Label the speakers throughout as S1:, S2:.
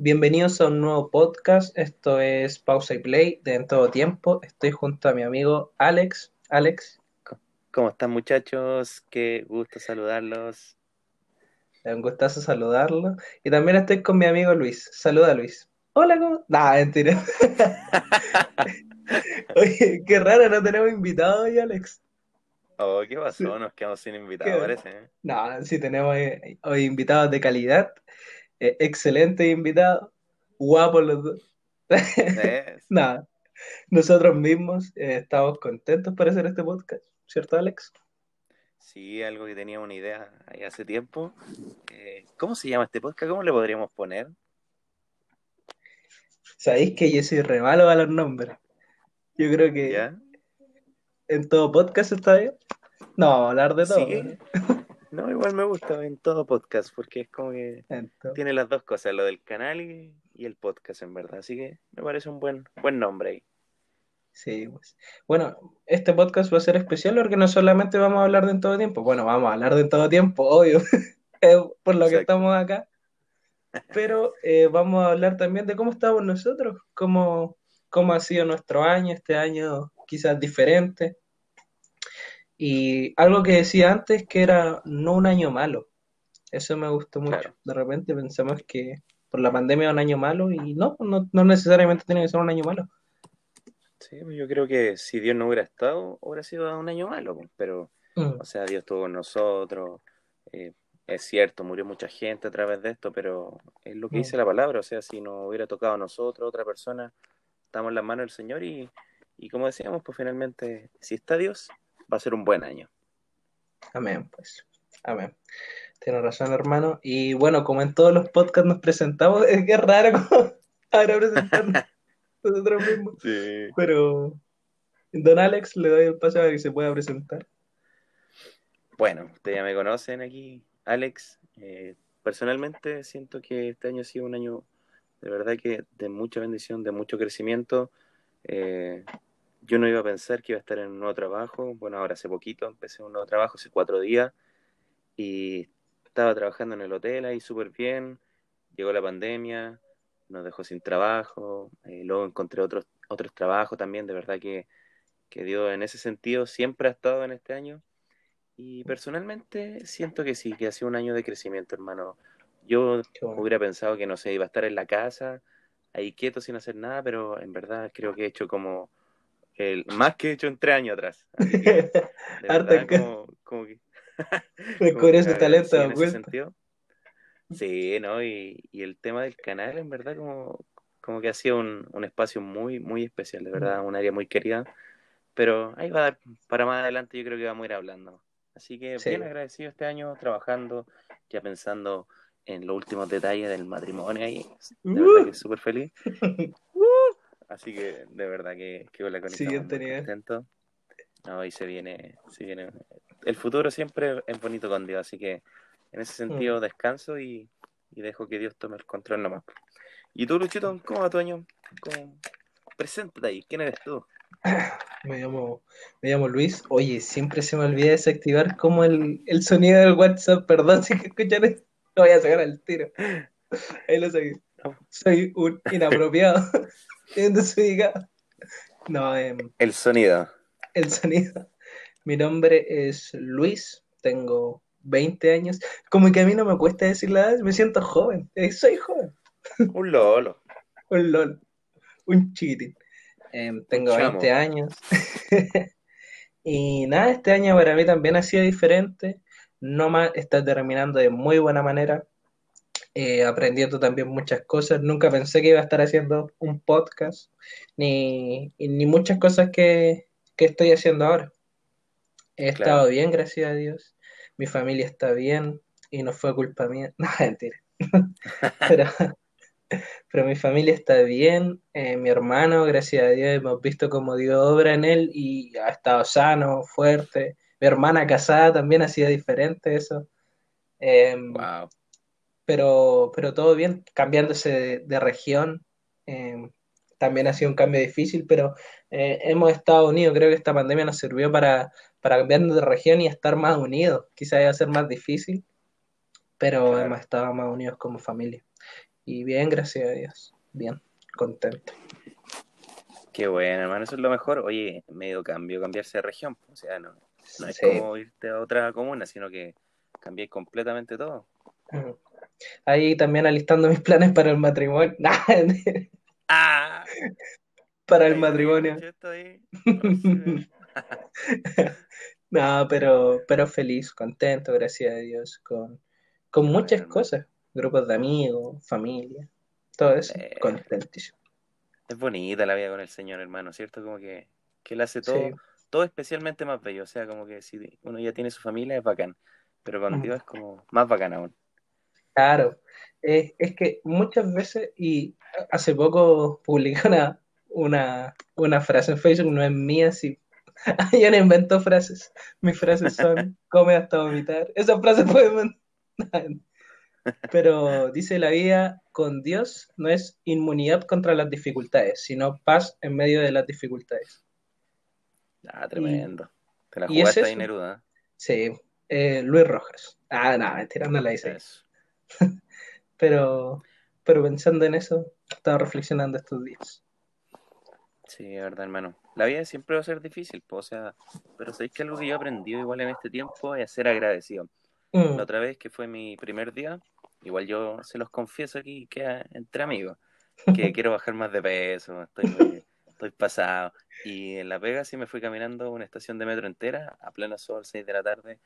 S1: Bienvenidos a un nuevo podcast. Esto es Pausa y Play de En Todo Tiempo. Estoy junto a mi amigo Alex. Alex.
S2: ¿Cómo están muchachos? Qué gusto saludarlos.
S1: Un gustazo saludarlo. Y también estoy con mi amigo Luis. Saluda Luis. Hola, ¿cómo? Nah, mentira. Oye, qué raro, no tenemos invitado hoy, Alex.
S2: Oh, ¿qué pasó? Nos quedamos sin invitados, parece. ¿eh?
S1: No, sí tenemos hoy, invitados de calidad. Eh, excelente invitado. Guapos los dos. Nada. Nosotros mismos eh, estamos contentos por hacer este podcast, ¿cierto, Alex?
S2: Sí, algo que tenía una idea ahí hace tiempo. Eh, ¿Cómo se llama este podcast? ¿Cómo le podríamos poner?
S1: Sabéis que yo soy re malo a los nombres. Yo creo que en todo podcast está bien. No, hablar de todo.
S2: ¿no? igual me gusta en todo podcast porque es como que tiene las dos cosas, lo del canal y, el podcast en verdad. Así que me parece un buen, buen nombre ahí.
S1: Sí, pues. Bueno, este podcast va a ser especial porque no solamente vamos a hablar de en todo tiempo, bueno, vamos a hablar de en todo tiempo, obvio, por lo que estamos acá, pero eh, vamos a hablar también de cómo estamos nosotros, cómo, cómo ha sido nuestro año, este año quizás diferente. Y algo que decía antes que era no un año malo. Eso me gustó mucho. De repente pensamos que por la pandemia era un año malo y no, no, no necesariamente tiene que ser un año malo.
S2: Sí, yo creo que si Dios no hubiera estado, hubiera sido un año malo, pues, pero, mm. o sea, Dios estuvo con nosotros, eh, es cierto, murió mucha gente a través de esto, pero es lo que mm. dice la palabra, o sea, si no hubiera tocado a nosotros, otra persona, estamos en las manos del Señor y, y como decíamos, pues finalmente, si está Dios, va a ser un buen año.
S1: Amén, pues, amén. Tienes razón, hermano. Y bueno, como en todos los podcasts nos presentamos, es que es raro ahora presentarnos. nosotros mismos. Sí. Pero, don Alex, le doy el paso para que se pueda presentar.
S2: Bueno, ustedes ya me conocen aquí, Alex. Eh, personalmente siento que este año ha sido un año de verdad que de mucha bendición, de mucho crecimiento. Eh, yo no iba a pensar que iba a estar en un nuevo trabajo. Bueno, ahora hace poquito empecé un nuevo trabajo, hace cuatro días, y estaba trabajando en el hotel ahí súper bien. Llegó la pandemia, nos dejó sin trabajo, eh, luego encontré otros, otros trabajos también, de verdad que, que Dios en ese sentido siempre ha estado en este año. Y personalmente siento que sí, que ha sido un año de crecimiento, hermano. Yo hubiera pensado que no sé, iba a estar en la casa, ahí quieto sin hacer nada, pero en verdad creo que he hecho como el más que he hecho en tres años atrás.
S1: como, como que... ese talento, en ese sentido.
S2: Sí, ¿no? Y, el tema del canal, en verdad, como, como que ha sido un, espacio muy, muy especial, de verdad, un área muy querida. Pero ahí va a dar, para más adelante yo creo que vamos a ir hablando. Así que bien agradecido este año trabajando, ya pensando en los últimos detalles del matrimonio ahí. De verdad que uh. súper feliz. Uh. Así que de verdad que, que la
S1: Siguiente contento.
S2: No, y se viene, se viene. El futuro siempre es bonito con Dios, así que en ese sentido, mm. descanso y, dejo que Dios tome el control nomás. ¿Y tú, Luchito, cómo va tu año? Preséntate ahí, ¿quién eres tú?
S1: Me llamo, me llamo Luis. Oye, siempre se me olvida desactivar como el, sonido del WhatsApp. Perdón si que escuchan esto. Lo voy a sacar al tiro. Ahí lo seguí. Soy un inapropiado. No, eh,
S2: el sonido.
S1: El sonido. Mi nombre es Luis. Tengo 20 años, como que a mí no me cuesta decir la edad, me siento joven, eh, soy joven.
S2: Un lolo.
S1: un lolo, un chiquitín. Em, tengo 20 años. y nada, este año para mí también ha sido diferente. No más está terminando de muy buena manera. Eh, aprendiendo también muchas cosas. Nunca pensé que iba a estar haciendo un podcast, ni, ni muchas cosas que, que estoy haciendo ahora. He estado bien, gracias a Dios mi familia está bien y no fue culpa mía. No, mentira. pero, pero mi familia está bien, eh, mi hermano, gracias a Dios, hemos visto cómo dio obra en él y ha estado sano, fuerte. Mi hermana casada también ha sido diferente eso. wow. Pero, pero todo bien, cambiándose de, región. Em, también ha sido un cambio difícil, pero eh, hemos estado unidos. Creo que esta pandemia nos sirvió para para cambiarnos de región y estar más unidos. Quizá iba a ser más difícil, pero hemos estado más unidos como familia. Y bien, gracias a Dios. Bien, contento.
S2: Qué bueno, hermano, eso es lo mejor. Oye, medio cambio, cambiarse de región. O sea, no, no es como irte a otra comuna, sino que cambié completamente todo.
S1: Ahí también alistando mis planes para el matrimonio. ah, para el matrimonio. no, pero, pero feliz, contento, gracias a Dios, con, con muchas cosas, grupos de amigos, familia, todo eso, eh, contentísimo.
S2: Es bonita la vida con el Señor, hermano, ¿cierto? Como que, que Él hace todo, todo especialmente más bello, o sea, como que si uno ya tiene su familia es bacán, pero con Dios es como más bacán aún.
S1: Claro, es, es que muchas veces, y hace poco publicé una, una, una frase en Facebook, no es mía, sí. Yo no invento frases. Mis frases son come hasta vomitar. Esa frase puede Pero dice la vida con Dios no es inmunidad contra las dificultades, sino paz en medio de las dificultades.
S2: Ah, tremendo. Te la jugaste ahí, Neruda.
S1: Sí, eh, Luis Rojas. Ah, no, mentira, no la hice. pero, pero pensando en eso, estaba reflexionando estos días.
S2: Sí, es verdad, hermano. La vida siempre va a ser difícil, o sea, pero sabéis que algo que yo he aprendido igual en este tiempo es ser agradecido. Mm. La otra vez que fue mi primer día, igual yo se los confieso aquí que entre amigos, que quiero bajar más de peso, estoy, estoy pasado. Y en La Vega sí me fui caminando una estación de metro entera, a pleno sol, 6 de la tarde,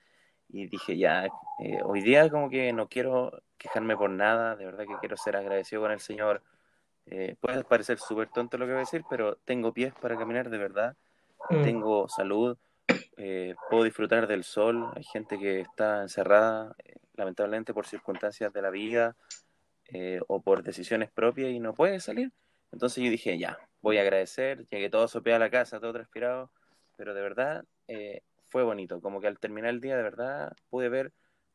S2: y dije, ya, eh, hoy día como que no quiero quejarme por nada, de verdad que quiero ser agradecido con el Señor eh, puede parecer súper tonto lo que voy a decir, pero tengo pies para caminar de verdad, mm. tengo salud, eh, puedo disfrutar del sol, hay gente que está encerrada eh, lamentablemente por circunstancias de la vida o por decisiones propias y no puede salir. Entonces yo dije, ya, voy a agradecer, llegué todo sopeado a la casa, todo transpirado, pero de verdad fue bonito, como que al terminar el día de verdad pude ver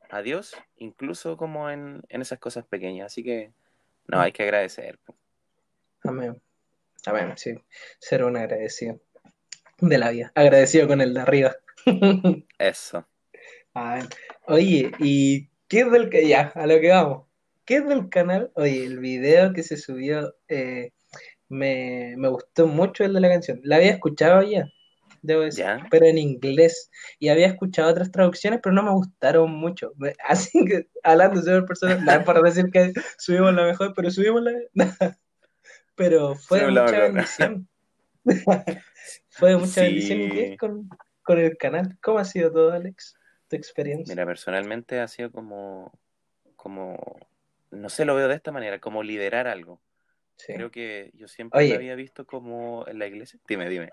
S2: a Dios, incluso como en, en esas cosas pequeñas, así que no, hay que agradecer.
S1: Amén. Amén, sí. Ser un agradecido de la vida. Agradecido con el de arriba.
S2: Eso.
S1: Oye, ¿y qué es del que ya? A lo que vamos. ¿Qué es del canal? Oye, el video que se subió eh, me, gustó mucho el de la canción. La había escuchado ya, debo decir, pero en inglés. Y había escuchado otras traducciones, pero no me gustaron mucho. Así que, hablando de personas, nada para decir que subimos la mejor, pero subimos la pero fue de mucha bendición. fue mucha bendición con, con el canal. ¿Cómo ha sido todo, Alex? Tu experiencia.
S2: Mira, personalmente ha sido como, como, no sé, lo veo de esta manera, como liderar algo. Creo que yo siempre lo había visto como en la iglesia. Dime, dime.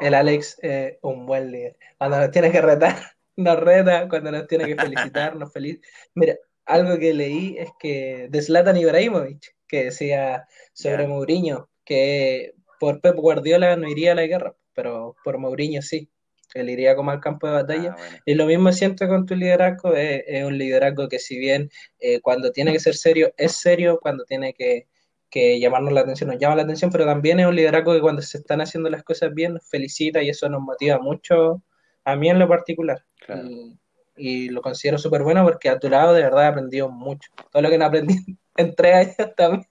S1: El Alex, es un buen líder. Cuando nos tiene que retar, nos reta. Cuando nos tiene que felicitar, nos felicita. Mira, algo que leí es que de Zlatan Ibrahimovic, que decía sobre Mourinho, que por Pep Guardiola no iría a la guerra, pero por Mourinho sí, él iría como al campo de batalla. Ah, y lo mismo siento con tu liderazgo, es, un liderazgo que si bien eh, cuando tiene que ser serio, es serio, cuando tiene que, llamarnos la atención, nos llama la atención, pero también es un liderazgo que cuando se están haciendo las cosas bien, nos felicita y eso nos motiva mucho, a mí en lo particular. Y, lo considero súper bueno porque a tu lado de verdad he aprendido mucho. Todo lo que no aprendí entre años también.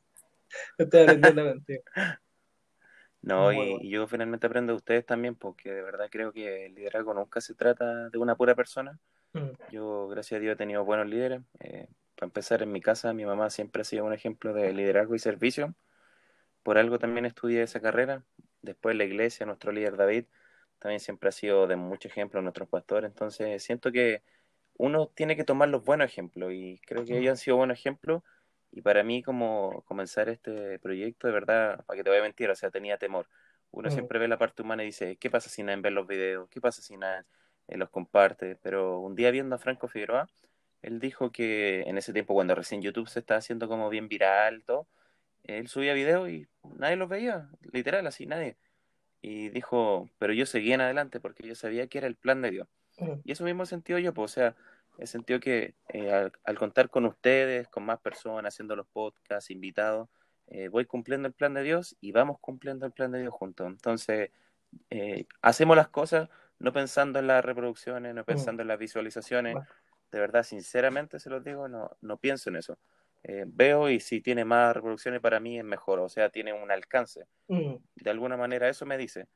S1: Estoy aprendiendo contigo.
S2: No, y, yo finalmente aprendo de ustedes también, porque de verdad creo que el liderazgo nunca se trata de una pura persona. Mm. Yo, gracias a Dios, he tenido buenos líderes. Eh, para empezar, en mi casa, mi mamá siempre ha sido un ejemplo de liderazgo y servicio. Por algo también estudié esa carrera. Después, la iglesia, nuestro líder David, también siempre ha sido de mucho ejemplo, nuestros pastores. Entonces, siento que uno tiene que tomar los buenos ejemplos y creo que ellos han sido buenos ejemplos y para mí, como comenzar este proyecto, de verdad, para que te voy a mentir, o sea, tenía temor. Uno siempre ve la parte humana y dice, ¿qué pasa si nadie ve los videos? ¿Qué pasa si nadie eh, los comparte? Pero un día viendo a Franco Figueroa, él dijo que en ese tiempo, cuando recién YouTube se estaba haciendo como bien viral, todo, él subía videos y nadie los veía, literal, así, nadie. Y dijo, pero yo seguía en adelante porque yo sabía que era el plan de Dios. Y eso mismo sentido yo, pues, o sea, He sentido que eh, al, contar con ustedes, con más personas, haciendo los podcasts, invitados, eh, voy cumpliendo el plan de Dios y vamos cumpliendo el plan de Dios juntos. Entonces, eh, hacemos las cosas no pensando en las reproducciones, no pensando en las visualizaciones. De verdad, sinceramente se los digo, no, no pienso en eso. eh, veo y si tiene más reproducciones para mí es mejor, o sea, tiene un alcance.
S1: Mm,
S2: De alguna manera eso me dice,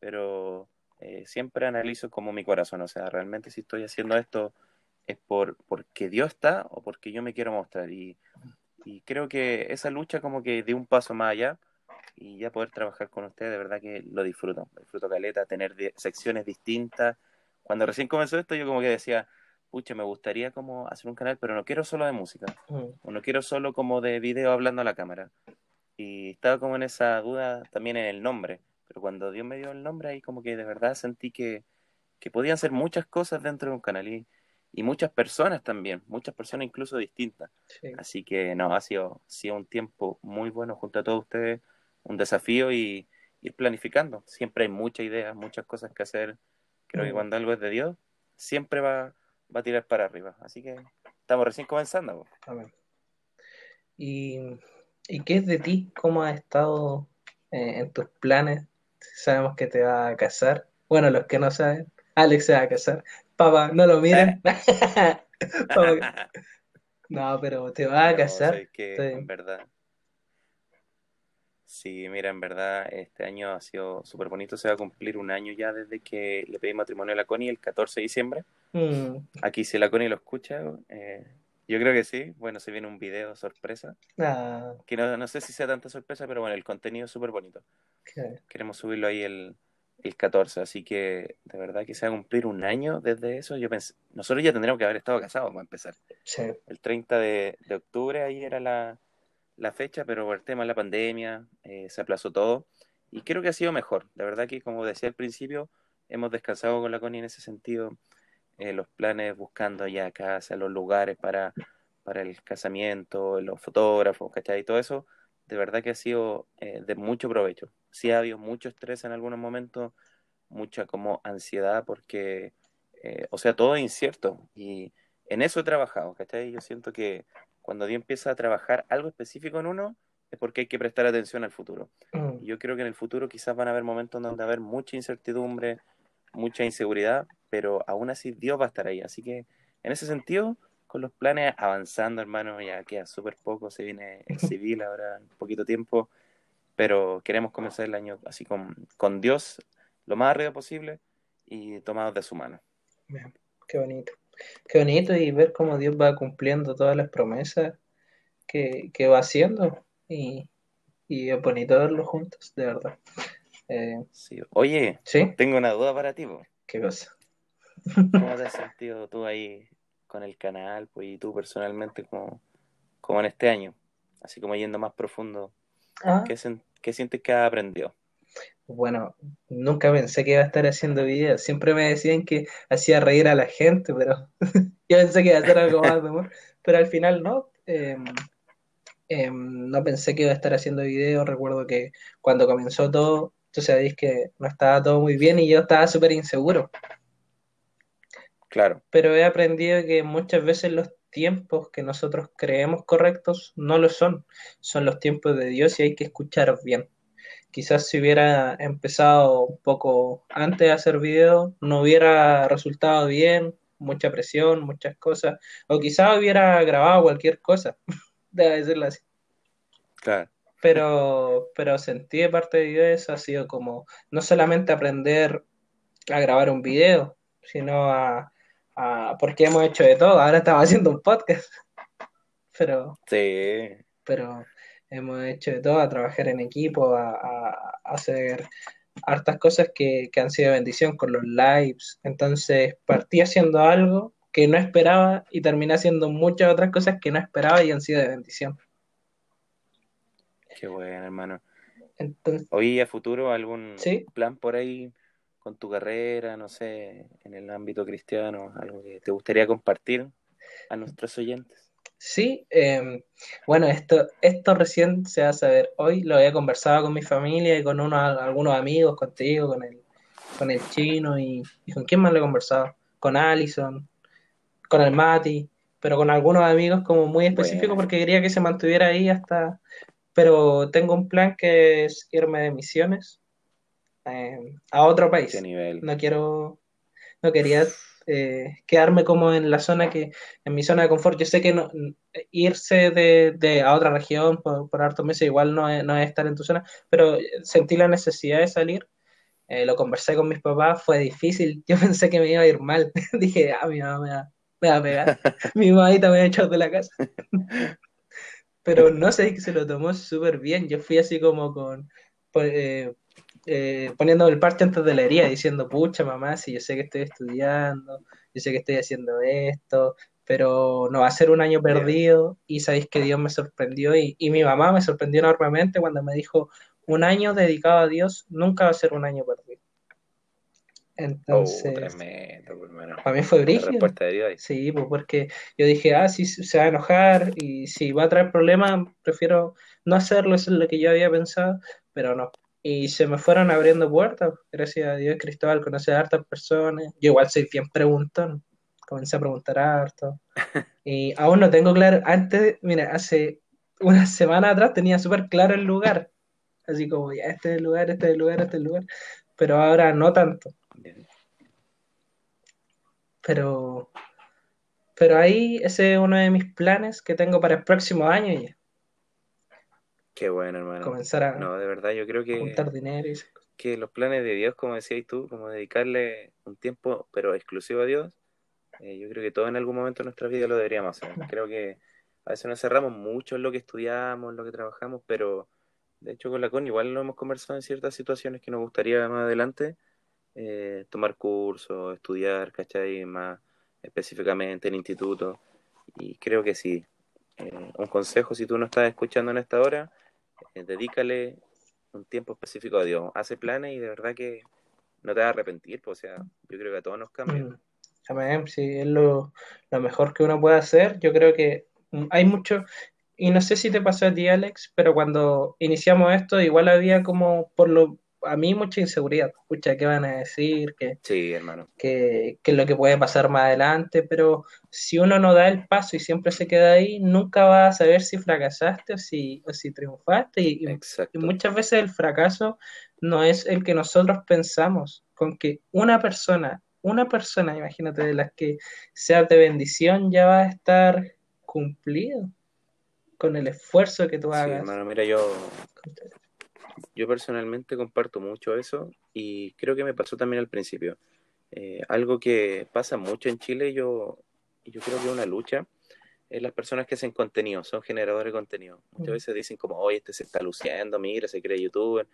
S2: pero eh, siempre analizo como mi corazón, o sea, realmente si estoy haciendo esto es por porque Dios está o porque yo me quiero mostrar. Y, y creo que esa lucha como que de un paso más allá y ya poder trabajar con ustedes, de verdad que lo disfruto. Disfruto caleta, tener secciones distintas. Cuando recién comenzó esto, yo como que decía, pucha, me gustaría como hacer un canal, pero no quiero solo de música,
S1: mm,
S2: o no quiero solo como de video hablando a la cámara. Y estaba como en esa duda también en el nombre, pero cuando Dios me dio el nombre, ahí como que de verdad sentí que, que podían ser muchas cosas dentro de un canal y, y muchas personas también, muchas personas incluso distintas.
S1: sí.
S2: Así que no, ha sido, sido un tiempo muy bueno junto a todos ustedes, un desafío y ir planificando. Siempre hay muchas ideas, muchas cosas que hacer. Creo que
S1: Mm.
S2: cuando algo es de Dios, siempre va, va a tirar para arriba. Así que estamos recién comenzando.
S1: Amén. ¿Y, ¿y qué es de ti? ¿Cómo has estado eh, en tus planes? Sabemos que te vas a casar. Bueno, los que no saben, Alex se va a casar. Papá, no lo miren. No, pero te vas a
S2: No,
S1: casar.
S2: sé que
S1: Sí.
S2: en verdad. Sí, mira, en verdad este año ha sido súper bonito. Se va a cumplir un año ya desde que le pedí matrimonio a la Connie el 14 de diciembre.
S1: Mm,
S2: Aquí si la Connie lo escucha, eh, yo creo que sí. Bueno, se viene un video sorpresa.
S1: ah,
S2: Que no, no sé si sea tanta sorpresa, pero bueno, el contenido es súper bonito.
S1: que-
S2: Queremos subirlo ahí el, el 14, así que de verdad que se va a cumplir un año desde eso. Yo pensé, nosotros ya tendríamos que haber estado casados para empezar.
S1: sí.
S2: El 30 de, de octubre ahí era la, la fecha, pero por el tema de la pandemia eh, se aplazó todo y creo que ha sido mejor. De verdad que, como decía al principio, hemos descansado con la Connie en ese sentido. eh, los planes buscando ya casa, los lugares para, para el casamiento, los fotógrafos, ¿cachai? Y todo eso, de verdad que ha sido eh, de mucho provecho. Sí ha habido mucho estrés en algunos momentos, mucha como ansiedad porque, eh, o sea, todo es incierto y en eso he trabajado, ¿cachai? Yo siento que cuando Dios empieza a trabajar algo específico en uno, es porque hay que prestar atención al futuro.
S1: Mm,
S2: Y yo creo que en el futuro quizás van a haber momentos donde va a haber mucha incertidumbre, mucha inseguridad, pero aún así Dios va a estar ahí. Así que en ese sentido, con los planes avanzando, hermano, ya queda súper poco, se viene el civil ahora en poquito tiempo, pero queremos comenzar el año así con, con Dios lo más arriba posible y tomados de su mano.
S1: bien, Qué bonito. Qué bonito y ver cómo Dios va cumpliendo todas las promesas que, que va haciendo. Y, y es bonito verlo juntos, de verdad. Eh,
S2: Sí. Oye,
S1: ¿sí?
S2: tengo una duda para ti, po.
S1: ¿Qué cosa?
S2: ¿Cómo te has sentido tú ahí con el canal, pues, y tú personalmente como, como en este año? Así como yendo más profundo,
S1: Ah,
S2: ¿qué, qué sientes que has aprendido?
S1: Bueno, nunca pensé que iba a estar haciendo videos. Siempre me decían que hacía reír a la gente, pero yo pensé que iba a hacer algo más de humor. Pero al final no. Eh, eh, no pensé que iba a estar haciendo videos. Recuerdo que cuando comenzó todo, tú sabéis que no estaba todo muy bien y yo estaba súper inseguro.
S2: Claro,
S1: Pero he aprendido que muchas veces los tiempos que nosotros creemos correctos no lo son. Son los tiempos de Dios y hay que escuchar bien. Quizás si hubiera empezado un poco antes de hacer video, no hubiera resultado bien, mucha presión, muchas cosas, o quizás hubiera grabado cualquier cosa, debe decirlo así.
S2: claro,
S1: Pero, pero sentí de parte de Dios ha sido como no solamente aprender a grabar un video, sino a, a porque hemos hecho de todo. Ahora estamos haciendo un podcast, pero
S2: sí,
S1: pero hemos hecho de todo, a trabajar en equipo, a, hacer hartas cosas que, que han sido bendición con los lives. Entonces partí haciendo algo que no esperaba y terminé haciendo muchas otras cosas que no esperaba y han sido de bendición.
S2: qué bueno, hermano.
S1: Entonces,
S2: Oye, a futuro algún
S1: Sí.
S2: plan por ahí con tu carrera, no sé, en el ámbito cristiano, algo que te gustaría compartir a nuestros oyentes?
S1: Sí, eh, bueno, esto, esto recién se va a saber hoy, lo había conversado con mi familia y con unos, algunos amigos, contigo, con el, con el chino y, y con quién más lo he conversado, con Allison, con el Mati, pero con algunos amigos como muy específicos
S2: Bueno.
S1: porque quería que se mantuviera ahí hasta, pero tengo un plan que es irme de misiones eh, a otro país.
S2: ¿Qué nivel?
S1: No quiero, no quería eh, quedarme como en la zona que, en mi zona de confort. Yo sé que no, irse de, de a otra región por, por hartos meses igual no es, no es estar en tu zona, pero sentí la necesidad de salir. Eh, lo conversé con mis papás, fue difícil. Yo pensé que me iba a ir mal. Dije, ah, mi mamá me va, me va a pegar. mi mamadita me va a echar de la casa. pero no sé, que se lo tomó súper bien. Yo fui así como con, pues, eh, eh, poniendo el parche antes de la herida, diciendo, pucha mamá, si yo sé que estoy estudiando, yo sé que estoy haciendo esto, pero no va a ser un año perdido y sabéis que Dios me sorprendió y, y, mi mamá me sorprendió enormemente cuando me dijo, un año dedicado a Dios nunca va a ser un año perdido. Entonces,
S2: Oh, tremendo, pues, hermano.
S1: para mí fue
S2: ahí.
S1: Sí, pues porque yo dije, ah, sí, se va a enojar y si va a traer problemas, prefiero no hacerlo, eso es lo que yo había pensado, pero no. Y se me fueron abriendo puertas, gracias a Dios, Cristóbal conoce a hartas personas. Yo igual soy bien preguntón, comencé a preguntar harto. Y aún no tengo claro, antes, mira, hace una semana atrás tenía súper claro el lugar, así como, ya, este es el lugar, este es el lugar, este es el lugar, pero ahora no tanto. Pero, pero ahí ese es uno de mis planes que tengo para el próximo año ya.
S2: Qué bueno, hermano.
S1: Comenzar a
S2: No, de verdad, yo creo que,
S1: juntar dinero y
S2: que los planes de Dios, como decías tú, como dedicarle un tiempo, pero exclusivo a Dios, eh, yo creo que todos en algún momento de nuestra vida lo deberíamos hacer. Creo que a veces nos cerramos mucho en lo que estudiamos, en lo que trabajamos, pero de hecho con la CON igual lo hemos conversado en ciertas situaciones que nos gustaría más adelante eh, tomar cursos, estudiar, ¿cachai? Más específicamente en instituto. Y creo que sí. Eh, un consejo, si tú no estás escuchando en esta hora, eh, dedícale un tiempo específico a Dios. Hace planes y de verdad que no te vas a arrepentir. pues, o sea, yo creo que a todos nos cambia.
S1: Mm, Amén, sí, es lo, lo mejor que uno puede hacer. Yo creo que hay mucho, y no sé si te pasó a ti, Alex, pero cuando iniciamos esto, igual había como, por lo, a mí mucha inseguridad. Escucha, ¿qué van a decir? ¿Qué,
S2: Sí, hermano.
S1: qué, qué es lo que puede pasar más adelante? Pero si uno no da el paso y siempre se queda ahí, nunca va a saber si fracasaste o si, o si triunfaste. Y, muchas veces el fracaso no es el que nosotros pensamos, con que una persona, una persona, imagínate, de las que sea de bendición, ya va a estar cumplido con el esfuerzo que tú
S2: Sí,
S1: hagas.
S2: hermano, mira, yo, yo personalmente comparto mucho eso y creo que me pasó también al principio. Eh, algo que pasa mucho en Chile, yo, yo creo que es una lucha, es las personas que hacen contenido, son generadores de contenido. Muchas
S1: Mm.
S2: veces dicen como, oye, este se está luciendo, mira, se cree youtuber,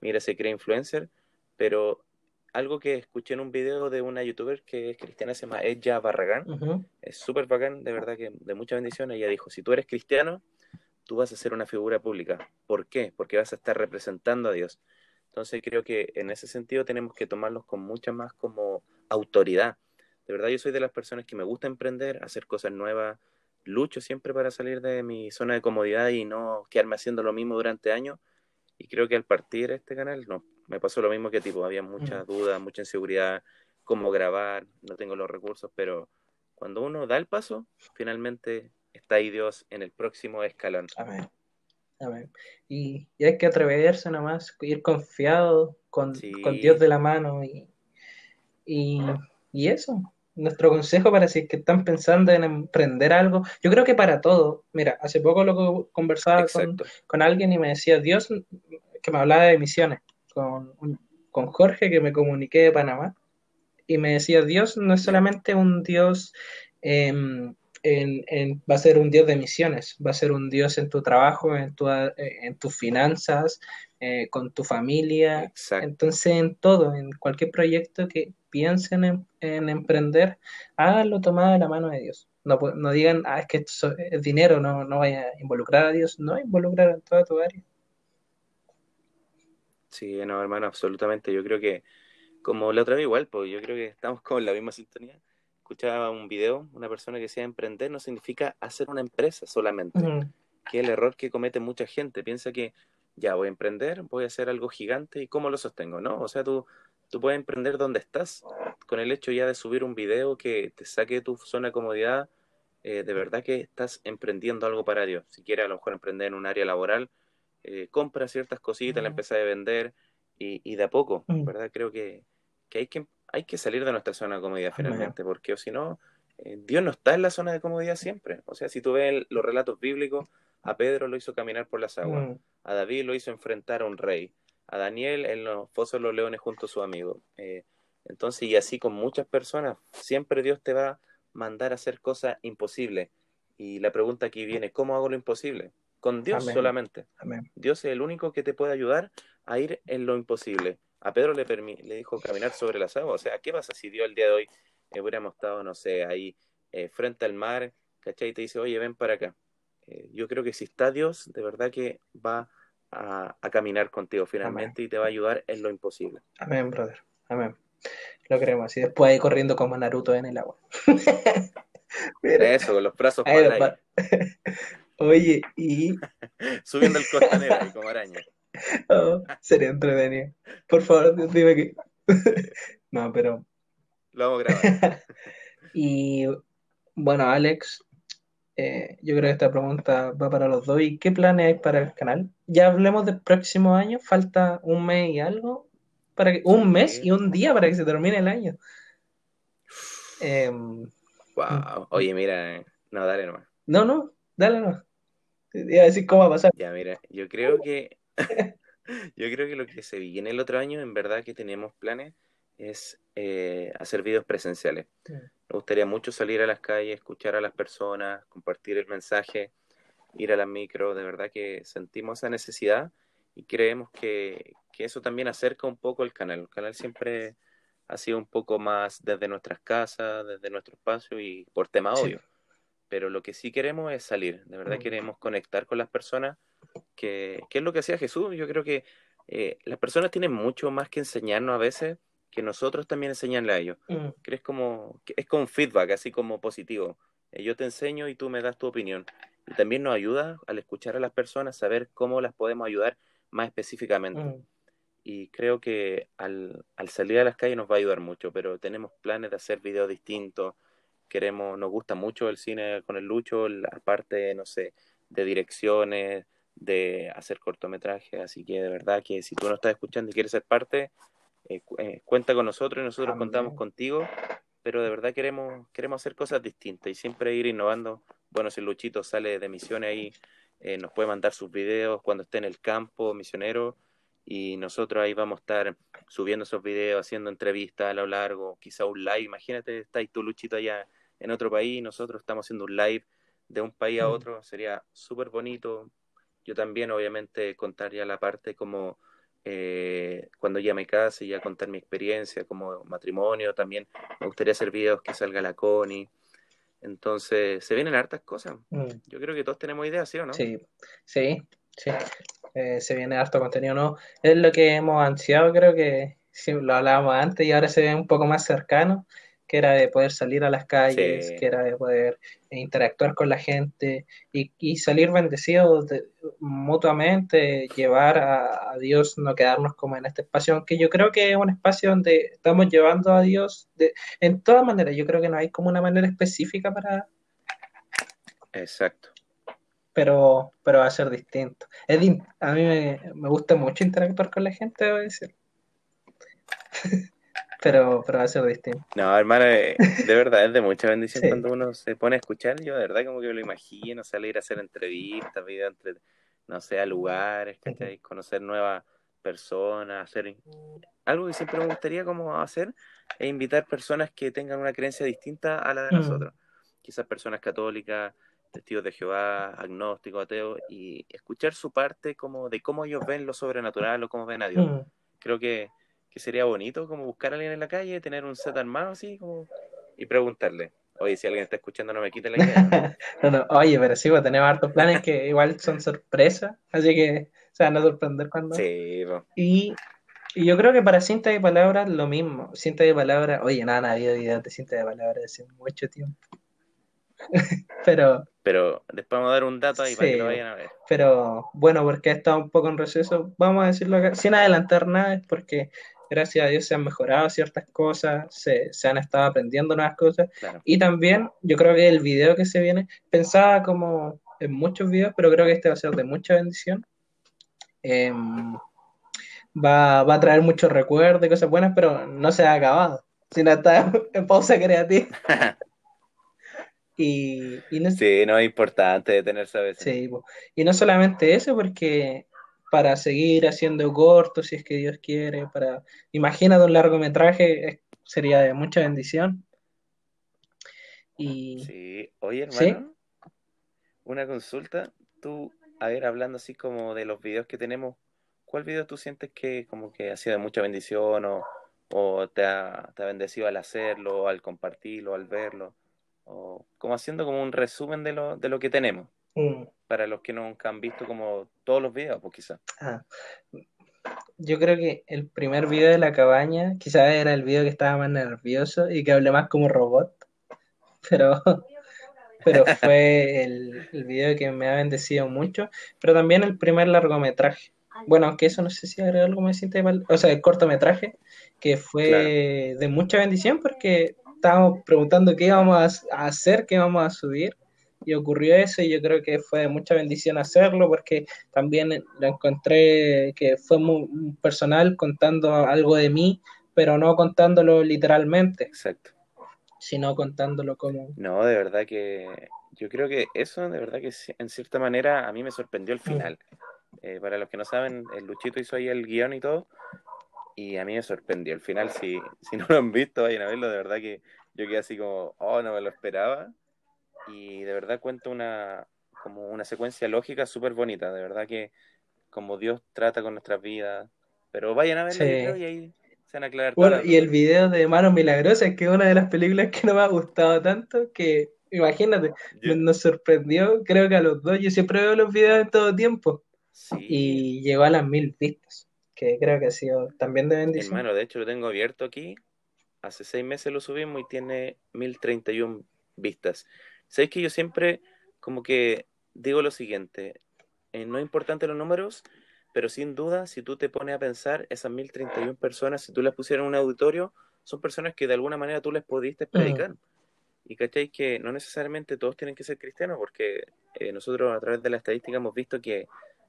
S2: mira, se cree influencer, pero algo que escuché en un video de una youtuber que es cristiana, se llama Ella Barragán,
S1: Ujú.
S2: es súper bacán, de verdad que de mucha bendición. Ella dijo, si tú eres cristiano, tú vas a ser una figura pública. ¿Por qué? Porque vas a estar representando a Dios. Entonces creo que en ese sentido tenemos que tomarlos con mucha más como autoridad. De verdad yo soy de las personas que me gusta emprender, hacer cosas nuevas, lucho siempre para salir de mi zona de comodidad y no quedarme haciendo lo mismo durante años. Y creo que al partir este canal, no, me pasó lo mismo que tipo, había muchas dudas, mucha inseguridad, cómo grabar, no tengo los recursos, pero cuando uno da el paso, finalmente está ahí Dios en el próximo escalón.
S1: Amén. Amén. Y, y hay que atreverse nomás, ir confiado con,
S2: Sí.
S1: con Dios de la mano y, y, y eso. Nuestro consejo para si es que están pensando en emprender algo, yo creo que para todo. Mira, hace poco lo co- conversaba con, con alguien y me decía, Dios, que me hablaba de misiones, con, con Jorge que me comuniqué de Panamá, y me decía, Dios no es solamente un Dios, em, en, en- va a ser un Dios de misiones, va a ser un Dios en tu trabajo, en, tu, eh, en tus finanzas, eh, con tu familia,
S2: Exacto.
S1: entonces en todo, en cualquier proyecto que piensen en, en emprender, háganlo tomado de la mano de Dios. No, no digan, ah, es que esto es dinero, no, no vaya a involucrar a Dios, no, involucrar en toda tu área.
S2: Sí, no, hermano, absolutamente. Yo creo que, como la otra vez igual, pues yo creo que estamos con la misma sintonía. Escuchaba un video, una persona que decía emprender no significa hacer una empresa solamente, que es el error que comete mucha gente. Piensa que ya voy a emprender, voy a hacer algo gigante y ¿cómo lo sostengo? No, o sea, tú, tú puedes emprender donde estás, con el hecho ya de subir un video que te saque de tu zona de comodidad, eh, de verdad que estás emprendiendo algo para Dios. Si quieres a lo mejor emprender en un área laboral, eh, compra ciertas cositas, la
S1: Mm.
S2: empieza a vender y, y de a poco,
S1: Mm.
S2: ¿verdad? Creo que, que hay que hay que salir de nuestra zona de comodidad finalmente, porque si no, eh, Dios no está en la zona de comodidad siempre. O sea, si tú ves los relatos bíblicos, a Pedro lo hizo caminar por las aguas, mm. a David lo hizo enfrentar a un rey, a Daniel en los fosos de los leones junto a su amigo. Eh, entonces, y así con muchas personas, siempre Dios te va a mandar a hacer cosas imposibles. Y la pregunta aquí viene, ¿cómo hago lo imposible? Con Dios solamente. Dios es el único que te puede ayudar a ir en lo imposible. A Pedro le, le dijo caminar sobre las aguas. O sea, ¿qué pasa si Dios el día de hoy eh, hubiéramos estado, no sé, ahí eh, frente al mar, ¿cachai? Y te dice, oye, ven para acá. Eh, yo creo que si está Dios, de verdad que va a, caminar contigo finalmente y te va a ayudar en lo imposible.
S1: Amén, brother. Amén. Lo creemos. Y después ahí corriendo como Naruto en el agua.
S2: Eso, con los brazos para
S1: Oye, y.
S2: Subiendo el costanero ahí como araña.
S1: Oh, sería entretenido. Por favor, dime que. no, pero.
S2: Lo vamos a grabar.
S1: y bueno, Alex, eh, yo creo que esta pregunta va para los dos. ¿Y qué planes hay para el canal? Ya hablemos del próximo año, falta un mes y algo, para que, un mes y un día para que se termine el año.
S2: wow. Oye, mira, no, dale nomás.
S1: No, no, dale nomás. Iba a decir cómo va a pasar.
S2: Ya, mira, yo creo que yo creo que lo que se viene el otro año, en verdad que tenemos planes, es eh, hacer videos presenciales. Me gustaría mucho salir a las calles, escuchar a las personas, compartir el mensaje, ir a la micro. De verdad que sentimos esa necesidad y creemos que, que eso también acerca un poco el canal. El canal siempre ha sido un poco más desde nuestras casas, desde nuestro espacio y por tema obvio pero lo que sí queremos es salir, de verdad mm. queremos conectar con las personas, que, es lo que hacía Jesús. Yo creo que eh, las personas tienen mucho más que enseñarnos a veces que nosotros también enseñarle a ellos. Mm. Que es como, es como un feedback, así como positivo. Eh, yo te enseño y tú me das tu opinión. Y también nos ayuda al escuchar a las personas, saber cómo las podemos ayudar más específicamente. Mm. Y creo que al, al salir a las calles nos va a ayudar mucho, pero tenemos planes de hacer videos distintos, queremos, nos gusta mucho el cine con el Lucho, la parte, no sé, de direcciones, de hacer cortometrajes, así que de verdad que si tú no estás escuchando y quieres ser parte, eh, eh, cuenta con nosotros y nosotros contamos contigo, pero de verdad queremos, queremos hacer cosas distintas y siempre ir innovando. Bueno, si Luchito sale de misiones ahí, eh, nos puede mandar sus videos cuando esté en el campo misionero y nosotros ahí vamos a estar subiendo esos videos, haciendo entrevistas a lo largo, quizá un live, imagínate, está ahí tu Luchito allá en otro país, nosotros estamos haciendo un live de un país a mm. otro, sería súper bonito. Yo también, obviamente, contaría la parte como eh, cuando ya me case, ya contar mi experiencia como matrimonio, también me gustaría hacer videos que salga la Connie. Entonces, se vienen hartas cosas. Mm. Yo creo que todos tenemos ideas, ¿sí o no?
S1: Sí, sí, sí. Eh, se viene harto contenido, ¿no? Es lo que hemos ansiado, creo que sí, lo hablábamos antes y ahora se ve un poco más cercano que era de poder salir a las calles, que era de poder interactuar con la gente y, salir bendecidos mutuamente, llevar a, Dios, no quedarnos como en este espacio, aunque yo creo que es un espacio donde estamos llevando a Dios de, en todas maneras, yo creo que no hay como una manera específica para...
S2: Exacto.
S1: Pero, pero va a ser distinto. a mí me, me gusta mucho interactuar con la gente, debo decir. pero, pero va a ser distinto.
S2: No, hermano, eh, de verdad es de mucha bendición cuando uno se pone a escuchar. Yo de verdad como que me lo imagino, salir a hacer entrevistas, video entre, no sé, a lugares, conocer nuevas personas, hacer algo que siempre me gustaría como hacer es invitar personas que tengan una creencia distinta a la de mm. nosotros. Quizás personas católicas, testigos de Jehová, agnósticos, ateos, y escuchar su parte como de cómo ellos ven lo sobrenatural o cómo ven a Dios. Mm. Creo que que sería bonito como buscar a alguien en la calle, tener un set armado así como y preguntarle, oye, si alguien está escuchando no me quite la idea.
S1: no, no, oye, pero sí, pues, tenemos hartos planes que igual son sorpresas, así que se van a sorprender cuando...
S2: Sí,
S1: y, y, yo creo que para cinta de palabras lo mismo, cinta de palabras, oye, nada, no ha habido videos de cinta de palabras hace mucho tiempo. pero...
S2: Pero después vamos a dar un dato ahí para que lo vayan a ver.
S1: Pero bueno, porque ha estado un poco en receso, vamos a decirlo acá, sin adelantar nada, es porque gracias a Dios se han mejorado ciertas cosas, se, han estado aprendiendo nuevas cosas. Y también yo creo que el video que se viene, pensaba como en muchos videos, pero creo que este va a ser de mucha bendición. Em, va, a traer muchos recuerdos y cosas buenas, pero no se ha acabado. Si no está en pausa creativa. y, no,
S2: sí, no es importante detenerse a veces.
S1: Sí, y no solamente eso, porque para seguir haciendo cortos, si es que Dios quiere, para imagínate un largometraje, sería de mucha bendición. Y...
S2: Sí, oye hermano, una consulta, tú, a ver, hablando así como de los videos que tenemos, ¿cuál video tú sientes que como que ha sido de mucha bendición o, te, ha, bendecido al hacerlo, al compartirlo, al verlo? O como haciendo como un resumen de lo, de lo que tenemos. Mm. Para los que nunca han visto como todos los videos, pues quizás.
S1: Ah, yo creo que el primer video de la cabaña, quizás era el video que estaba más nervioso y que hablé más como robot, pero, pero fue el, el video que me ha bendecido mucho, pero también el primer largometraje. Bueno, aunque eso no sé si agregó algo más mal, o sea, el cortometraje, que fue de mucha bendición porque estábamos preguntando qué íbamos a hacer, qué íbamos a subir, y ocurrió eso y yo creo que fue de mucha bendición hacerlo porque también lo encontré que fue muy personal contando algo de mí, pero no contándolo literalmente.
S2: Exacto.
S1: Sino contándolo como...
S2: No, de verdad que yo creo que eso de verdad que en cierta manera a mí me sorprendió el mm. final. Eh, para los que no saben, el Luchito hizo ahí el guion y todo, y a mí me sorprendió el final. Si, si no lo han visto, vayan a verlo, de verdad que yo quedé así como, oh, no me lo esperaba y de verdad cuenta una, como una secuencia lógica súper bonita, de verdad que como Dios trata con nuestras vidas, pero vayan a verlo y ahí se van a aclarar.
S1: Bueno, y el video de Manos Milagrosas, que es una de las películas que no me ha gustado tanto, que imagínate, nos sorprendió, creo que a los dos, yo siempre veo los videos en todo tiempo, y llegó a las mil vistas, que creo que ha sido también de bendición.
S2: Hermano, de hecho lo tengo abierto aquí, hace seis meses lo subimos y tiene mil treinta y un vistas. Sabéis que yo siempre como que digo lo siguiente, eh, no es importante los números, pero sin duda, si tú te pones a pensar, esas 1031 personas, si tú las pusieras en un auditorio, son personas que de alguna manera tú les pudiste predicar. Y cacháis que no necesariamente todos tienen que ser cristianos, porque eh, nosotros a través de la estadística hemos visto que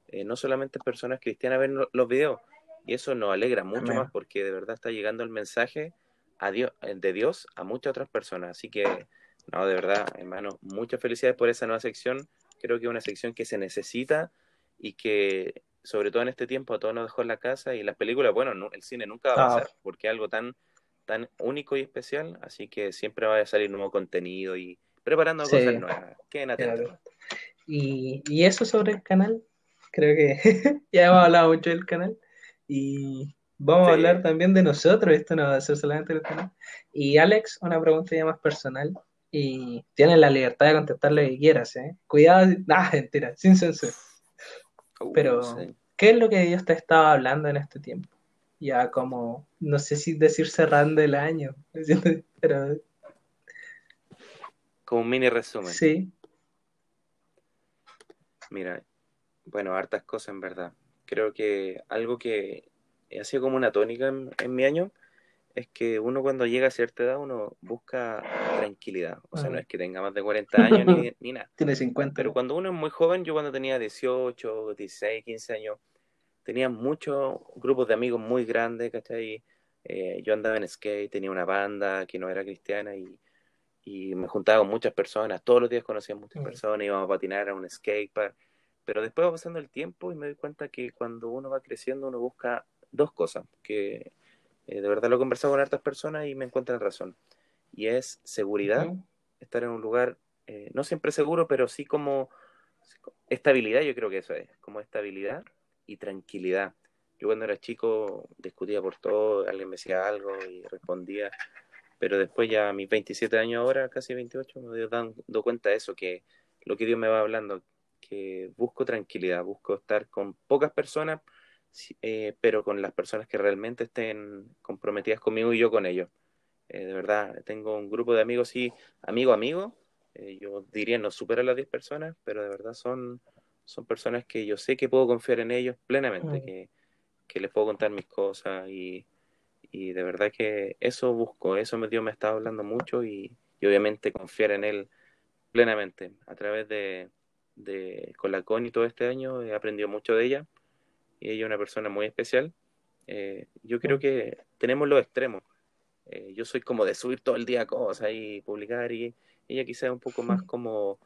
S2: eh, no solamente personas cristianas ven los videos, y eso nos alegra mucho más porque de verdad está llegando el mensaje a Dios, de Dios a muchas otras personas. Así que no, de verdad, hermano, muchas felicidades por esa nueva sección. Creo que es una sección que se necesita y que, sobre todo en este tiempo, a todos nos dejó en la casa y las películas, bueno, el cine nunca va a pasar porque es algo tan, tan único y especial, así que siempre va a salir nuevo contenido y preparando cosas nuevas. Queden atentos.
S1: Y, y eso sobre el canal, creo que ya hemos hablado mucho del canal y vamos a hablar también de nosotros, esto no va a ser solamente el canal. Y Alex, una pregunta ya más personal y tienes la libertad de contestar lo que quieras, ¿eh? Cuidado, ah, mentira, sin censura. Uh, Pero, ¿qué es lo que Dios te estaba hablando en este tiempo? Ya como, no sé si decir cerrando el año, pero...
S2: Como un mini resumen.
S1: Sí.
S2: Mira, bueno, hartas cosas en verdad. Creo que algo que ha sido como una tónica en mi año es que uno cuando llega a cierta edad uno busca tranquilidad. O sea, no es que tenga más de 40 años ni, nada.
S1: Tiene 50.
S2: Pero cuando uno es muy joven, yo cuando tenía 18, 16, 15 años, tenía muchos grupos de amigos muy grandes, ¿cachai? Eh, yo andaba en skate, tenía una banda que no era cristiana y, y me juntaba con muchas personas. Todos los días conocía a muchas mm. personas, íbamos a patinar a un skatepark. Pero después va pasando el tiempo y me doy cuenta que cuando uno va creciendo uno busca dos cosas, que eh, de verdad lo he conversado con hartas personas y me encuentran razón. Y es seguridad, estar en un lugar eh, no siempre seguro, pero sí como estabilidad, yo creo que eso es, como estabilidad y tranquilidad. Yo cuando era chico discutía por todo, alguien me decía algo y respondía, pero después ya a mis 27 años ahora, casi 28, me doy dando cuenta de eso, que lo que Dios me va hablando, que busco tranquilidad, busco estar con pocas personas, eh, pero con las personas que realmente estén comprometidas conmigo y yo con ellos. Eh, de verdad, tengo un grupo de amigos, sí, amigo, amigo, eh, yo diría no supera las 10 personas, pero de verdad son, son personas que yo sé que puedo confiar en ellos plenamente, mm. que, que, les puedo contar mis cosas y, y, de verdad que eso busco, eso me, Dios me está hablando mucho y, y obviamente confiar en Él plenamente. A través de, de con la y todo este año he aprendido mucho de ella y ella es una persona muy especial. Eh, yo creo que tenemos los extremos. Eh, yo soy como de subir todo el día cosas y publicar y ella quizás es un poco más como,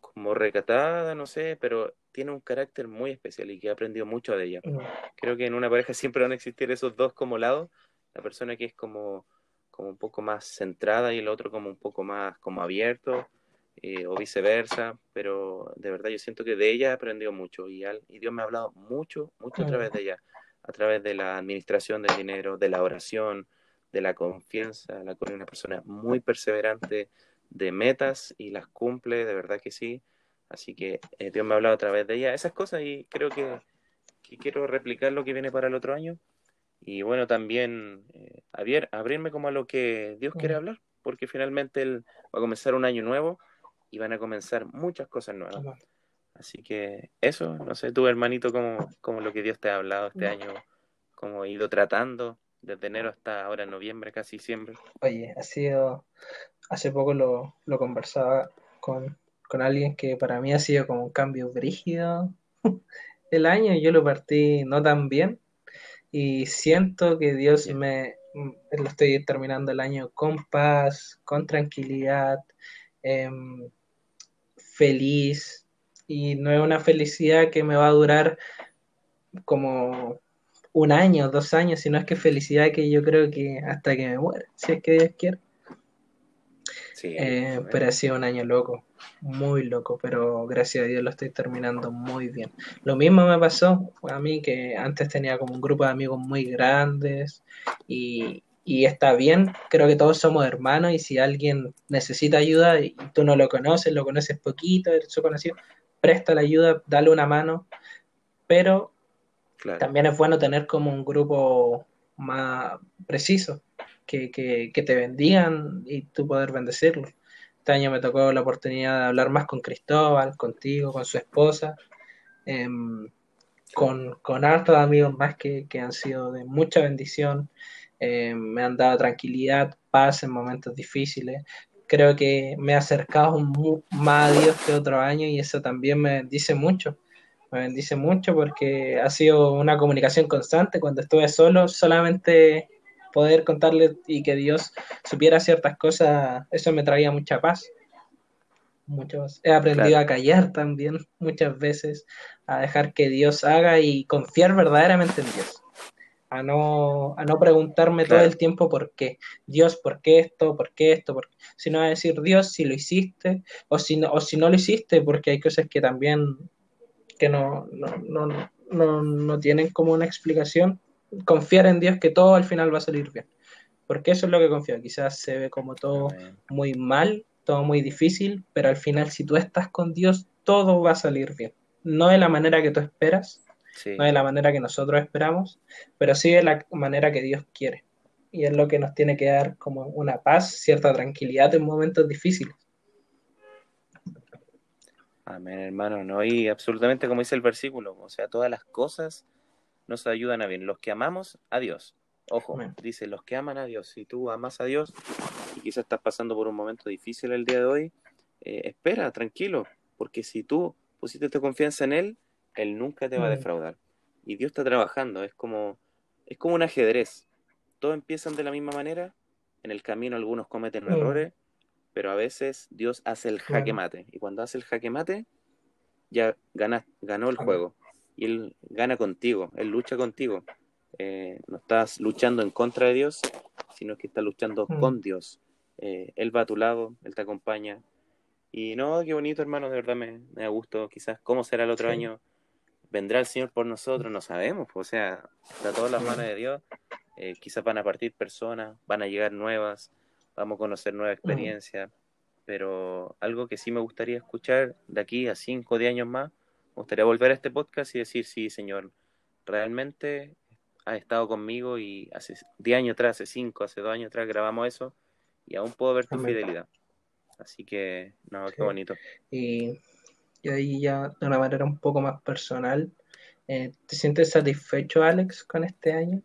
S2: como recatada, no sé, pero tiene un carácter muy especial y que he aprendido mucho de ella. Mm. Creo que en una pareja siempre van a existir esos dos como lados, la persona que es como, como un poco más centrada y el otro como un poco más como abierto. Eh, o viceversa, pero de verdad yo siento que de ella he aprendido mucho y, y Dios me ha hablado mucho, mucho a través de ella, a través de la administración del dinero, de la oración, de la confianza, la con una persona muy perseverante de metas y las cumple, de verdad que sí. Así que eh, Dios me ha hablado a través de ella esas cosas y creo que, quiero replicar lo que viene para el otro año. Y bueno, también eh, abrirme como a lo que Dios quiere hablar, porque finalmente Él va a comenzar un año nuevo y van a comenzar muchas cosas nuevas. Así que eso, no sé, tú hermanito, como, como lo que Dios te ha hablado este año, como ha ido tratando desde enero hasta ahora noviembre, casi siempre.
S1: Oye, ha sido, hace poco lo, conversaba con, alguien que para mí ha sido como un cambio brígido el año, yo lo partí no tan bien y siento que Dios me, lo estoy terminando el año con paz, con tranquilidad, em, feliz y no es una felicidad que me va a durar como un año, dos años, sino es que felicidad que yo creo que hasta que me muera, si es que Dios quiere. Eh, pero ha sido un año loco, muy loco, pero gracias a Dios lo estoy terminando muy bien. Lo mismo me pasó a mí que antes tenía como un grupo de amigos muy grandes y, y está bien, creo que todos somos hermanos y si alguien necesita ayuda y tú no lo conoces, lo conoces poquito, eres su conocido, presta la ayuda, dale una mano, pero también es bueno tener como un grupo más preciso, que, que, te bendigan y tú poder bendecirlo. Este año me tocó la oportunidad de hablar más con Cristóbal, contigo, con su esposa, em, con, con hartos amigos más que, que han sido de mucha bendición. Em, me han dado tranquilidad, paz en momentos difíciles. Creo que me he acercado más a Dios que otro año y eso también me dice mucho me bendice mucho porque ha sido una comunicación constante. Cuando estuve solo, solamente poder contarle y que Dios supiera ciertas cosas, eso me traía mucha paz. Muchos. He aprendido a callar también muchas veces, a dejar que Dios haga y confiar verdaderamente en Dios. A no, a no preguntarme todo el tiempo por qué. Dios, ¿por qué esto? ¿Por qué esto? ¿Por Sino a decir, Dios, si lo hiciste, o si, no, o si no lo hiciste, porque hay cosas que también que no, no, tienen como una explicación, confiar en Dios que todo al final va a salir bien. Porque eso es lo que confío. Quizás se ve como todo muy mal, todo muy difícil, pero al final si tú estás con Dios, todo va a salir bien. No de la manera que tú esperas, no de la manera que nosotros esperamos, pero sí de la manera que Dios quiere. Y es lo que nos tiene que dar como una paz, cierta tranquilidad en momentos difíciles.
S2: Amén, hermano, no, y absolutamente como dice el versículo, o sea, todas las cosas nos ayudan a bien. Los que amamos a Dios, ojo, dice, los que aman a Dios, si tú amas a Dios y quizás estás pasando por un momento difícil el día de hoy, eh, espera, tranquilo, porque si tú pusiste tu confianza en Él, Él nunca te va a defraudar. Y Dios está trabajando, es como, es como un ajedrez. Todos empiezan de la misma manera, en el camino algunos cometen errores, pero a veces Dios hace el jaque mate. Y cuando hace el jaque mate, ya gana, ganó el juego. Y Él gana contigo, Él lucha contigo. Eh, no estás luchando en contra de Dios, sino que estás luchando mm. con Dios. Eh, él va a tu lado, Él te acompaña. Y no, qué bonito, hermano, de verdad me, me da gusto. Quizás cómo será el otro año. ¿Vendrá el Señor por nosotros? No sabemos. O sea, está todas las manos de Dios. Eh, quizás van a partir personas, van a llegar nuevas vamos a conocer nueva experiencia, pero algo que sí me gustaría escuchar de aquí a cinco de años más, me gustaría volver a este podcast y decir, sí, señor, realmente has estado conmigo y hace diez años atrás, hace cinco, hace dos años atrás grabamos eso y aún puedo ver tu fidelidad. Así que, no, qué bonito.
S1: Y, ahí ya de una manera un poco más personal, eh, ¿te sientes satisfecho, Alex, con este año?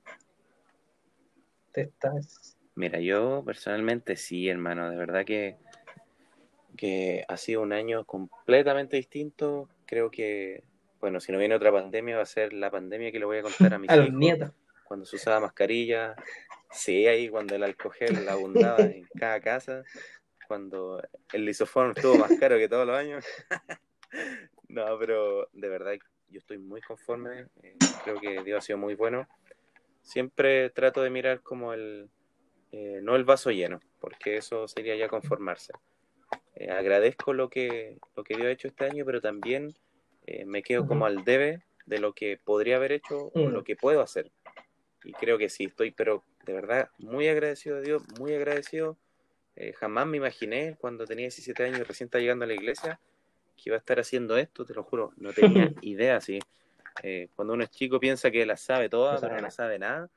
S1: ¿Te estás
S2: Mira, yo personalmente sí, hermano, de verdad que, que ha sido un año completamente distinto. Creo que, bueno, si no viene otra pandemia, va a ser la pandemia que le voy a contar a mis
S1: a los nietos.
S2: cuando se usaba mascarilla, sí, ahí cuando el alcohol abundaba en cada casa, cuando el lisoform estuvo más caro que todos los años. no, pero de verdad yo estoy muy conforme, eh, creo que Dios ha sido muy bueno. Siempre trato de mirar como el, eh, no el vaso lleno, porque eso sería ya conformarse. Eh, agradezco lo que, lo que Dios ha hecho este año, pero también me quedo como al debe de lo que podría haber hecho o mm. lo que puedo hacer. Y creo que sí, estoy, pero de verdad, muy agradecido a Dios, muy agradecido. jamás me imaginé cuando tenía 17 años y recién estaba llegando a la iglesia que iba a estar haciendo esto, te lo juro, no tenía idea, sí. Eh, cuando uno es chico piensa que la sabe toda, pero no sabe nada.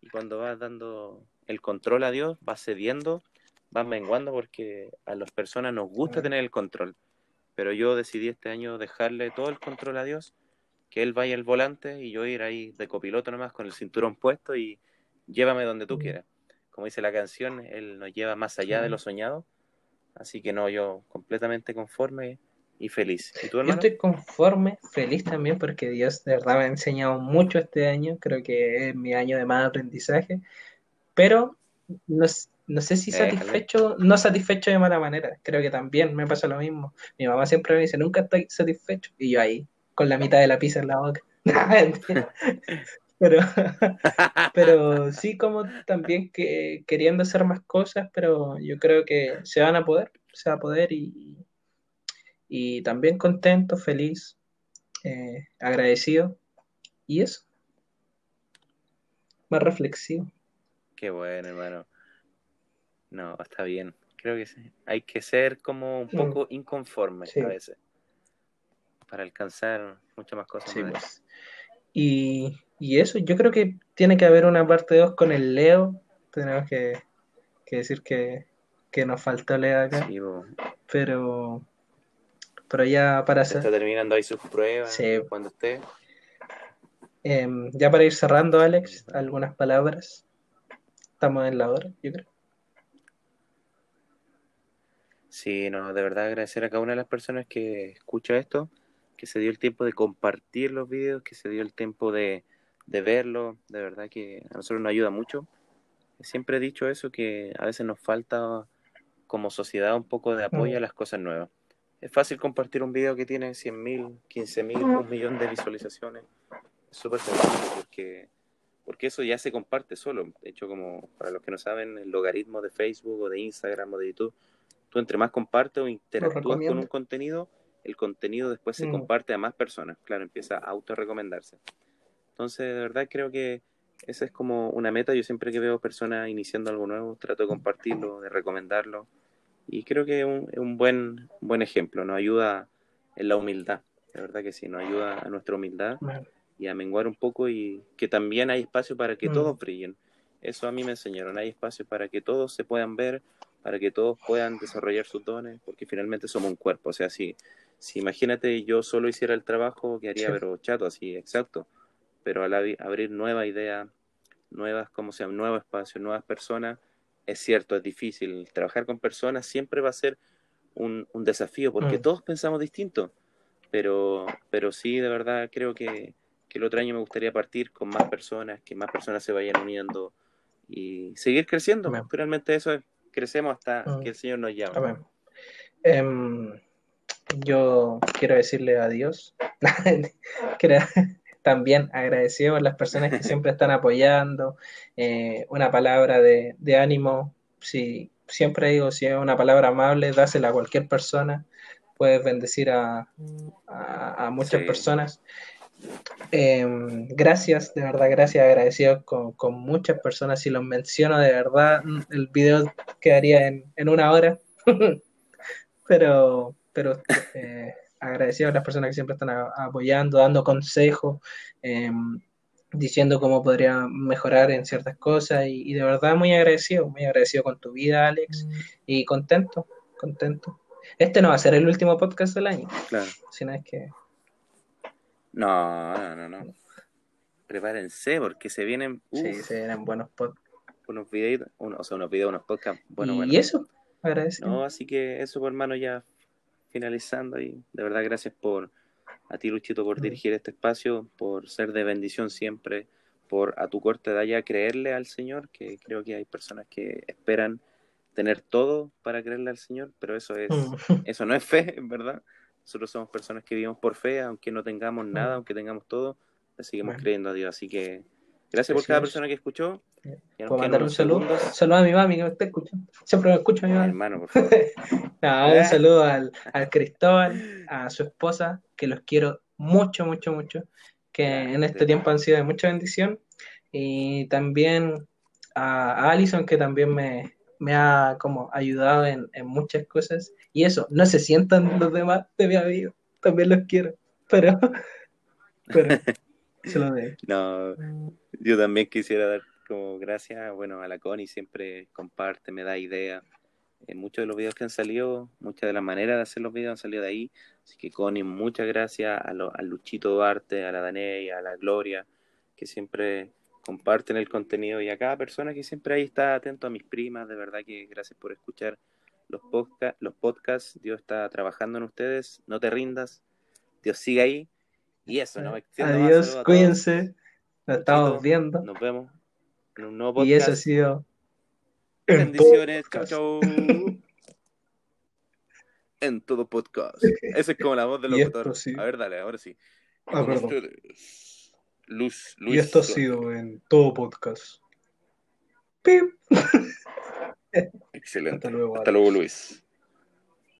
S2: Y cuando vas dando el control a Dios, vas cediendo, vas menguando porque a las personas nos gusta tener el control. Pero yo decidí este año dejarle todo el control a Dios, que Él vaya al volante y yo ir ahí de copiloto nomás con el cinturón puesto y llévame donde tú quieras. Como dice la canción, Él nos lleva más allá de lo soñado. Así que no, yo completamente conforme y feliz.
S1: Yo estoy conforme, feliz también porque Dios de verdad me ha enseñado mucho este año, creo que es mi año de más aprendizaje, pero no, sé si satisfecho, no satisfecho de mala manera, creo que también me pasa lo mismo. Mi mamá siempre me dice, nunca estoy satisfecho, y yo ahí, con la mitad de la pizza en la boca. pero, pero sí como también que queriendo hacer más cosas, pero yo creo que se van a poder, se va a poder y, y también contento, feliz, eh, agradecido y eso. Más reflexivo.
S2: Qué bueno, hermano. No, está bien. Creo que sí. hay que ser como un mm. poco inconforme a veces para alcanzar muchas más cosas.
S1: Pues. Y, y, eso, yo creo que tiene que haber una parte 2 con el Leo. Tenemos que, decir que, que nos faltó Leo acá. pero pero ya para
S2: hacer... Está terminando ahí sus pruebas sí. cuando esté.
S1: Em, ya para ir cerrando, Alex, algunas palabras. Estamos en la hora, yo creo.
S2: Sí, no, de verdad agradecer a cada una de las personas que escucha esto, que se dio el tiempo de compartir los videos, que se dio el tiempo de, de verlo, de verdad que a nosotros nos ayuda mucho. Siempre he dicho eso, que a veces nos falta como sociedad un poco de apoyo a las cosas nuevas. Es fácil compartir un video que tiene 100.000, 15.000, un millón de visualizaciones. Es súper sencillo porque, porque eso ya se comparte solo. De hecho, como para los que no saben, el logaritmo de Facebook o de Instagram o de YouTube, tú entre más compartes o interactúas con un contenido, el contenido después se mm. comparte a más personas. Claro, empieza a autorrecomendarse. Entonces, de verdad creo que esa es como una meta. Yo siempre que veo personas iniciando algo nuevo, trato de compartirlo, de recomendarlo y creo que es un, un buen, buen ejemplo, nos ayuda en la humildad, de verdad que sí, nos ayuda a nuestra humildad y a menguar un poco y que también hay espacio para que mm. todos brillen. Eso a mí me enseñaron, hay espacio para que todos se puedan ver, para que todos puedan desarrollar sus dones, porque finalmente somos un cuerpo, o sea, si, si imagínate yo solo hiciera el trabajo, que haría, pero chato, así, exacto, pero al abrir nuevas ideas, nuevas, como sea, nuevos espacios, nuevas personas, es cierto, es difícil. Trabajar con personas siempre va a ser un, desafío porque mm. todos pensamos distinto. Pero, pero sí, de verdad, creo que, el otro año me gustaría partir con más personas, que más personas se vayan uniendo y seguir creciendo. Realmente eso es, crecemos hasta que el Señor nos llame.
S1: Em, yo quiero decirle adiós. también agradecido a las personas que siempre están apoyando, eh, una palabra de, ánimo, si siempre digo, si es una palabra amable, dásela a cualquier persona, puedes bendecir a, muchas personas. Em, gracias, de verdad, gracias, agradecido con, muchas personas. Si los menciono de verdad, el video quedaría en, en una hora. pero, pero eh, agradecido a las personas que siempre están apoyando, dando consejos, em, diciendo cómo podría mejorar en ciertas cosas y, de verdad muy agradecido, muy agradecido con tu vida, Alex, mm. y contento, contento. Este no va a ser el último podcast del año,
S2: claro.
S1: sino es que...
S2: No, no, no, no. Prepárense porque se vienen...
S1: sí, se vienen buenos podcasts.
S2: Unos videos, o sea, unos videos, unos podcasts. Bueno,
S1: y eso, agradecido.
S2: No, así que eso, por hermano, ya finalizando y de verdad gracias por a ti Luchito por dirigir este espacio, por ser de bendición siempre, por a tu corta edad ya creerle al Señor, que creo que hay personas que esperan tener todo para creerle al Señor, pero eso es
S1: Mm.
S2: eso no es fe, en verdad. Nosotros somos personas que vivimos por fe, aunque no tengamos nada, aunque tengamos todo, le seguimos
S1: Bueno.
S2: creyendo a Dios. Así que gracias por
S1: Así
S2: cada
S1: es.
S2: persona que escuchó. Nos
S1: ¿Puedo mandar un saludo?
S2: segundos.
S1: Saludo a mi mami que me está escuchando. Siempre me escucha mi
S2: Ay,
S1: mami.
S2: hermano, por favor.
S1: Un saludo al, al Cristóbal, a su esposa, que los quiero mucho, mucho, mucho, que en este tiempo han sido de mucha bendición. Y también a, a Alison, que también me, me ha como ayudado en, en muchas cosas. Y eso, no se sientan los demás de mi amigo, también los quiero, pero, pero se lo debo.
S2: No, yo también quisiera dar como gracias, bueno, a la Connie siempre comparte, me da ideas. En muchos de los videos que han salido, muchas de las maneras de hacer los videos han salido de ahí. Así que Connie, muchas gracias a, lo- a Luchito Duarte, a la Daney, a la Gloria, que siempre comparten el contenido y a cada persona que siempre ahí está atento a mis primas. De verdad que gracias por escuchar los, podca- los podcasts. Dios está trabajando en ustedes. No te rindas. Dios sigue ahí. Y eso, no me más.
S1: Adiós, cuídense, nos estamos viendo.
S2: Nos vemos en un nuevo podcast.
S1: Y eso ha sido. en
S2: Bendiciones. Chau,
S1: podcast.
S2: chau. En todo podcast. Esa es como la voz del locutor.
S1: sí.
S2: A ver, dale, ahora sí.
S1: Ah,
S2: Luz, Luis.
S1: Y esto ha sido en todo podcast. Pip.
S2: Excelente.
S1: Hasta luego.
S2: Hasta luego, Luis.